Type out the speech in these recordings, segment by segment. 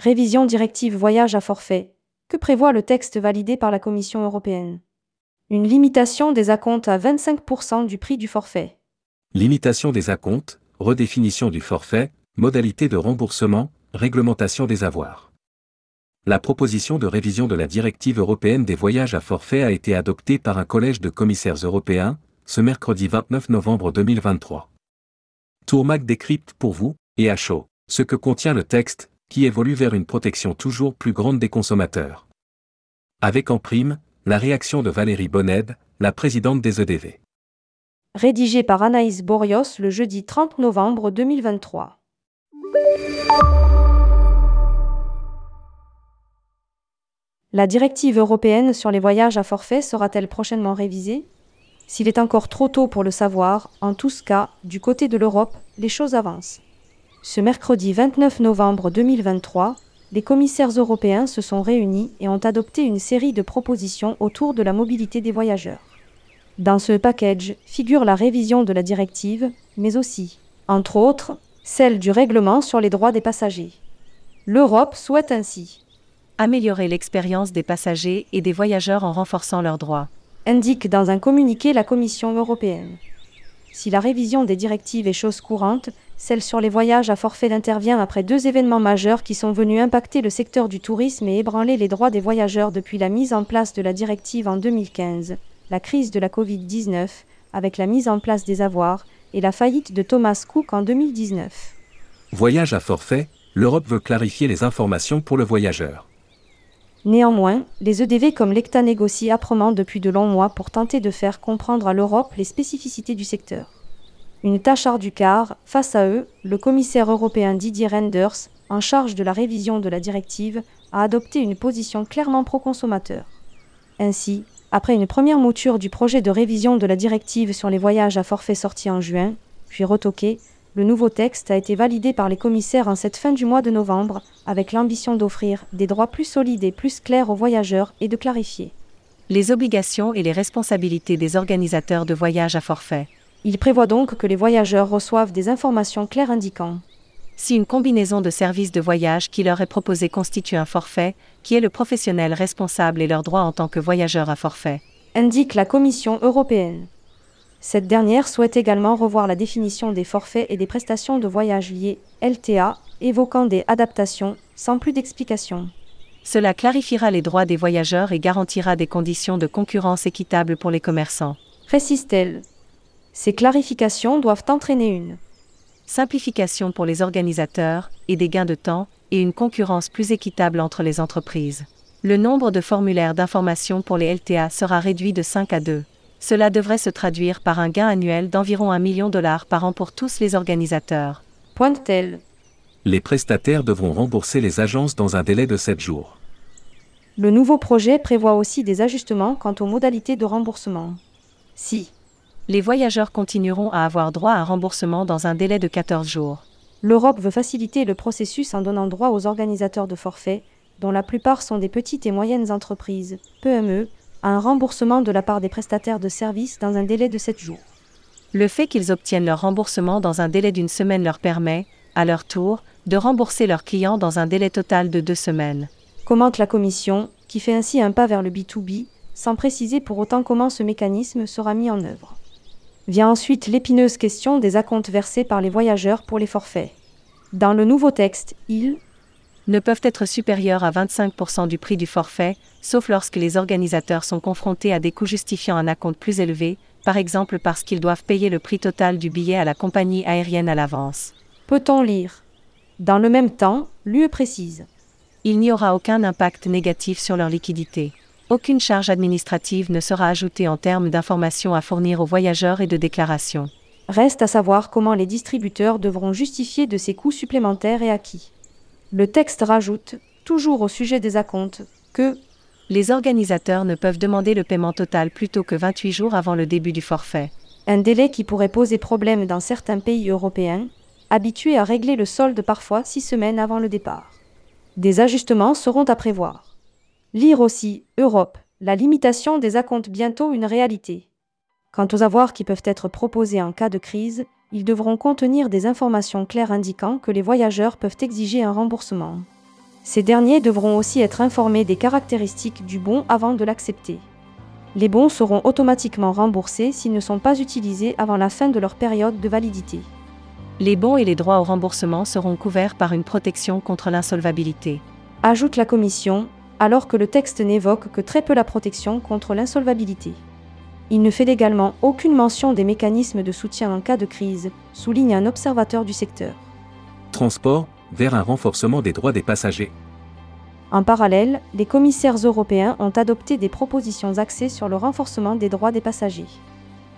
Révision directive voyage à forfait. Que prévoit le texte validé par la Commission européenne? Une limitation des acomptes à 25% du prix du forfait. Limitation des acomptes, redéfinition du forfait, modalité de remboursement, réglementation des avoirs. La proposition de révision de la directive européenne des voyages à forfait a été adoptée par un collège de commissaires européens, ce mercredi 29 novembre 2023. Tourmac décrypte pour vous, et à chaud, ce que contient le texte, qui évolue vers une protection toujours plus grande des consommateurs. Avec en prime, la réaction de Valérie Bonned, la présidente des EDV. Rédigé par Anaïs Borios le jeudi 30 novembre 2023. La directive européenne sur les voyages à forfait sera-t-elle prochainement révisée? S'il est encore trop tôt pour le savoir, en tous cas, du côté de l'Europe, les choses avancent. Ce mercredi 29 novembre 2023, les commissaires européens se sont réunis et ont adopté une série de propositions autour de la mobilité des voyageurs. Dans ce package figure la révision de la directive, mais aussi, entre autres, celle du règlement sur les droits des passagers. L'Europe souhaite ainsi améliorer l'expérience des passagers et des voyageurs en renforçant leurs droits, indique dans un communiqué la Commission européenne. Si la révision des directives est chose courante, celle sur les voyages à forfait intervient après deux événements majeurs qui sont venus impacter le secteur du tourisme et ébranler les droits des voyageurs depuis la mise en place de la directive en 2015, la crise de la Covid-19, avec la mise en place des avoirs, et la faillite de Thomas Cook en 2019. Voyage à forfait, l'Europe veut clarifier les informations pour le voyageur. Néanmoins, les EDV comme l'ECTA négocient âprement depuis de longs mois pour tenter de faire comprendre à l'Europe les spécificités du secteur. Une tâche ardue car, face à eux, le commissaire européen Didier Renders, en charge de la révision de la directive, a adopté une position clairement pro-consommateur. Ainsi, après une première mouture du projet de révision de la directive sur les voyages à forfait sorti en juin, puis retoqué, le nouveau texte a été validé par les commissaires en cette fin du mois de novembre, avec l'ambition d'offrir des droits plus solides et plus clairs aux voyageurs et de clarifier les obligations et les responsabilités des organisateurs de voyages à forfait. Il prévoit donc que les voyageurs reçoivent des informations claires indiquant si une combinaison de services de voyage qui leur est proposée constitue un forfait, qui est le professionnel responsable et leurs droits en tant que voyageur à forfait, indique la Commission européenne. Cette dernière souhaite également revoir la définition des forfaits et des prestations de voyage liées, LTA, évoquant des adaptations, sans plus d'explications. Cela clarifiera les droits des voyageurs et garantira des conditions de concurrence équitables pour les commerçants. Précise-t-elle. Ces clarifications doivent entraîner une simplification pour les organisateurs et des gains de temps et une concurrence plus équitable entre les entreprises. Le nombre de formulaires d'information pour les LTA sera réduit de 5 à 2. Cela devrait se traduire par un gain annuel d'environ 1 million de dollars par an pour tous les organisateurs. Pointe-t-elle. Les prestataires devront rembourser les agences dans un délai de 7 jours. Le nouveau projet prévoit aussi des ajustements quant aux modalités de remboursement. Si les voyageurs continueront à avoir droit à un remboursement dans un délai de 14 jours. L'Europe veut faciliter le processus en donnant droit aux organisateurs de forfaits, dont la plupart sont des petites et moyennes entreprises, PME, à un remboursement de la part des prestataires de services dans un délai de 7 jours. Le fait qu'ils obtiennent leur remboursement dans un délai d'une semaine leur permet, à leur tour, de rembourser leurs clients dans un délai total de deux semaines. Commente la Commission, qui fait ainsi un pas vers le B2B, sans préciser pour autant comment ce mécanisme sera mis en œuvre. Vient ensuite l'épineuse question des acomptes versés par les voyageurs pour les forfaits. Dans le nouveau texte, ils ne peuvent être supérieurs à 25% du prix du forfait, sauf lorsque les organisateurs sont confrontés à des coûts justifiant un acompte plus élevé, par exemple parce qu'ils doivent payer le prix total du billet à la compagnie aérienne à l'avance. Peut-on lire? Dans le même temps, l'UE précise. Il n'y aura aucun impact négatif sur leur liquidité. Aucune charge administrative ne sera ajoutée en termes d'informations à fournir aux voyageurs et de déclarations. Reste à savoir comment les distributeurs devront justifier de ces coûts supplémentaires et à qui. Le texte rajoute, toujours au sujet des acomptes, que les organisateurs ne peuvent demander le paiement total plutôt que 28 jours avant le début du forfait. Un délai qui pourrait poser problème dans certains pays européens, habitués à régler le solde parfois six semaines avant le départ. Des ajustements seront à prévoir. Lire aussi Europe, la limitation des acomptes bientôt une réalité. Quant aux avoirs qui peuvent être proposés en cas de crise, ils devront contenir des informations claires indiquant que les voyageurs peuvent exiger un remboursement. Ces derniers devront aussi être informés des caractéristiques du bon avant de l'accepter. Les bons seront automatiquement remboursés s'ils ne sont pas utilisés avant la fin de leur période de validité. Les bons et les droits au remboursement seront couverts par une protection contre l'insolvabilité. Ajoute la Commission, alors que le texte n'évoque que très peu la protection contre l'insolvabilité. Il ne fait également aucune mention des mécanismes de soutien en cas de crise, souligne un observateur du secteur. Transport, vers un renforcement des droits des passagers. En parallèle, les commissaires européens ont adopté des propositions axées sur le renforcement des droits des passagers.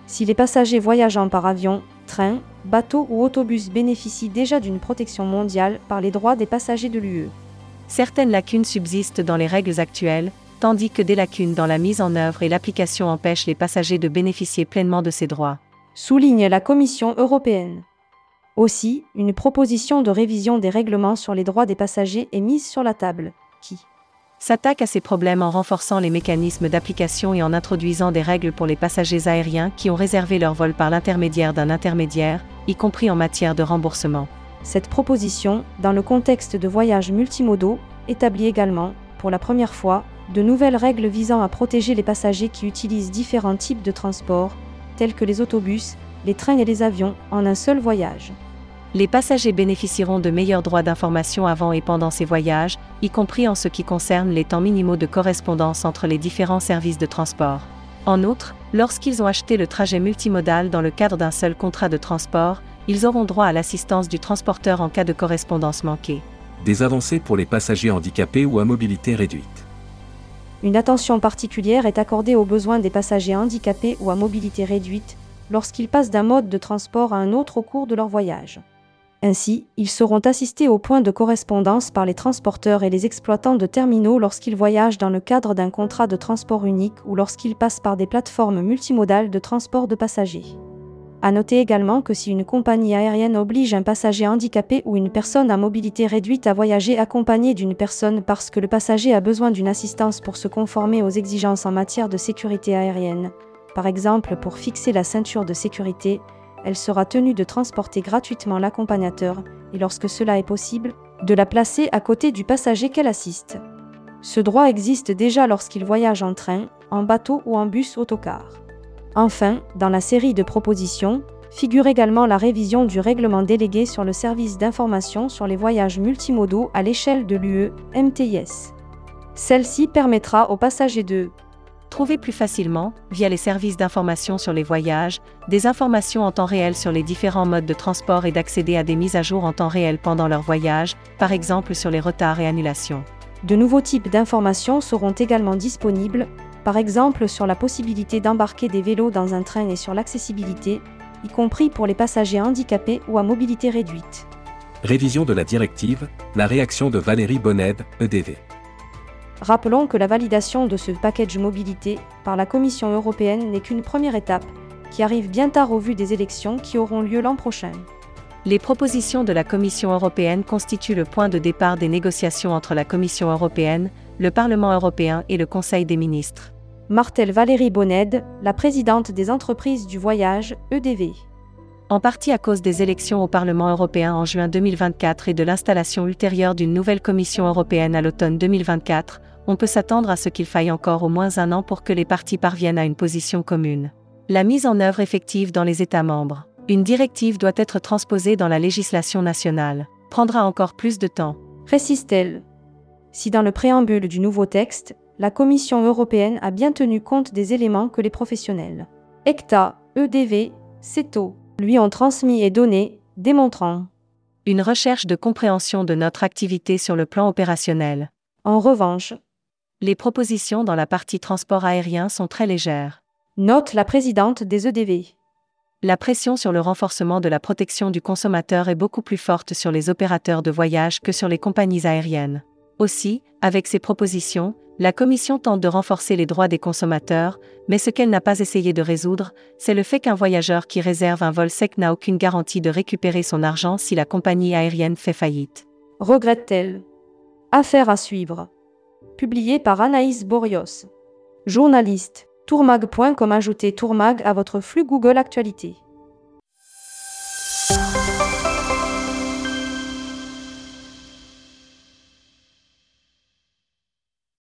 Si les passagers voyageant par avion, train, bateau ou autobus bénéficient déjà d'une protection mondiale par les droits des passagers de l'UE. Certaines lacunes subsistent dans les règles actuelles, tandis que des lacunes dans la mise en œuvre et l'application empêchent les passagers de bénéficier pleinement de ces droits. Souligne la Commission européenne. Aussi, une proposition de révision des règlements sur les droits des passagers est mise sur la table, qui s'attaque à ces problèmes en renforçant les mécanismes d'application et en introduisant des règles pour les passagers aériens qui ont réservé leur vol par l'intermédiaire d'un intermédiaire, y compris en matière de remboursement. Cette proposition, dans le contexte de voyages multimodaux, établit également, pour la première fois, de nouvelles règles visant à protéger les passagers qui utilisent différents types de transports, tels que les autobus, les trains et les avions, en un seul voyage. Les passagers bénéficieront de meilleurs droits d'information avant et pendant ces voyages, y compris en ce qui concerne les temps minimaux de correspondance entre les différents services de transport. En outre, lorsqu'ils ont acheté le trajet multimodal dans le cadre d'un seul contrat de transport, ils auront droit à l'assistance du transporteur en cas de correspondance manquée. Des avancées pour les passagers handicapés ou à mobilité réduite. Une attention particulière est accordée aux besoins des passagers handicapés ou à mobilité réduite lorsqu'ils passent d'un mode de transport à un autre au cours de leur voyage. Ainsi, ils seront assistés au point de correspondance par les transporteurs et les exploitants de terminaux lorsqu'ils voyagent dans le cadre d'un contrat de transport unique ou lorsqu'ils passent par des plateformes multimodales de transport de passagers. À noter également que si une compagnie aérienne oblige un passager handicapé ou une personne à mobilité réduite à voyager accompagné d'une personne parce que le passager a besoin d'une assistance pour se conformer aux exigences en matière de sécurité aérienne, par exemple pour fixer la ceinture de sécurité, elle sera tenue de transporter gratuitement l'accompagnateur, et lorsque cela est possible, de la placer à côté du passager qu'elle assiste. Ce droit existe déjà lorsqu'il voyage en train, en bateau ou en bus autocar. Enfin, dans la série de propositions, figure également la révision du règlement délégué sur le service d'information sur les voyages multimodaux à l'échelle de l'UE, MTIS. Celle-ci permettra aux passagers de Trouver plus facilement, via les services d'information sur les voyages, des informations en temps réel sur les différents modes de transport et d'accéder à des mises à jour en temps réel pendant leur voyage, par exemple sur les retards et annulations. De nouveaux types d'informations seront également disponibles, par exemple sur la possibilité d'embarquer des vélos dans un train et sur l'accessibilité, y compris pour les passagers handicapés ou à mobilité réduite. Révision de la directive, la réaction de Valérie Bonned, EDV. Rappelons que la validation de ce package mobilité par la Commission européenne n'est qu'une première étape, qui arrive bien tard au vu des élections qui auront lieu l'an prochain. Les propositions de la Commission européenne constituent le point de départ des négociations entre la Commission européenne, le Parlement européen et le Conseil des ministres. Martel Valérie Bonned, la présidente des entreprises du voyage, EDV. En partie à cause des élections au Parlement européen en juin 2024 et de l'installation ultérieure d'une nouvelle Commission européenne à l'automne 2024, on peut s'attendre à ce qu'il faille encore au moins un an pour que les partis parviennent à une position commune. La mise en œuvre effective dans les États membres. Une directive doit être transposée dans la législation nationale. Prendra encore plus de temps. Précise-t-elle. Si dans le préambule du nouveau texte, la Commission européenne a bien tenu compte des éléments que les professionnels ECTA, EDV, CETO lui ont transmis et donné, démontrant une recherche de compréhension de notre activité sur le plan opérationnel. En revanche, les propositions dans la partie transport aérien sont très légères. Note la présidente des EDV. La pression sur le renforcement de la protection du consommateur est beaucoup plus forte sur les opérateurs de voyage que sur les compagnies aériennes. Aussi, avec ces propositions, la Commission tente de renforcer les droits des consommateurs, mais ce qu'elle n'a pas essayé de résoudre, c'est le fait qu'un voyageur qui réserve un vol sec n'a aucune garantie de récupérer son argent si la compagnie aérienne fait faillite. Regrette-t-elle? Affaire à suivre publié par Anaïs Borios. Journaliste, tourmag.com ajoutez tourmag à votre flux Google Actualité.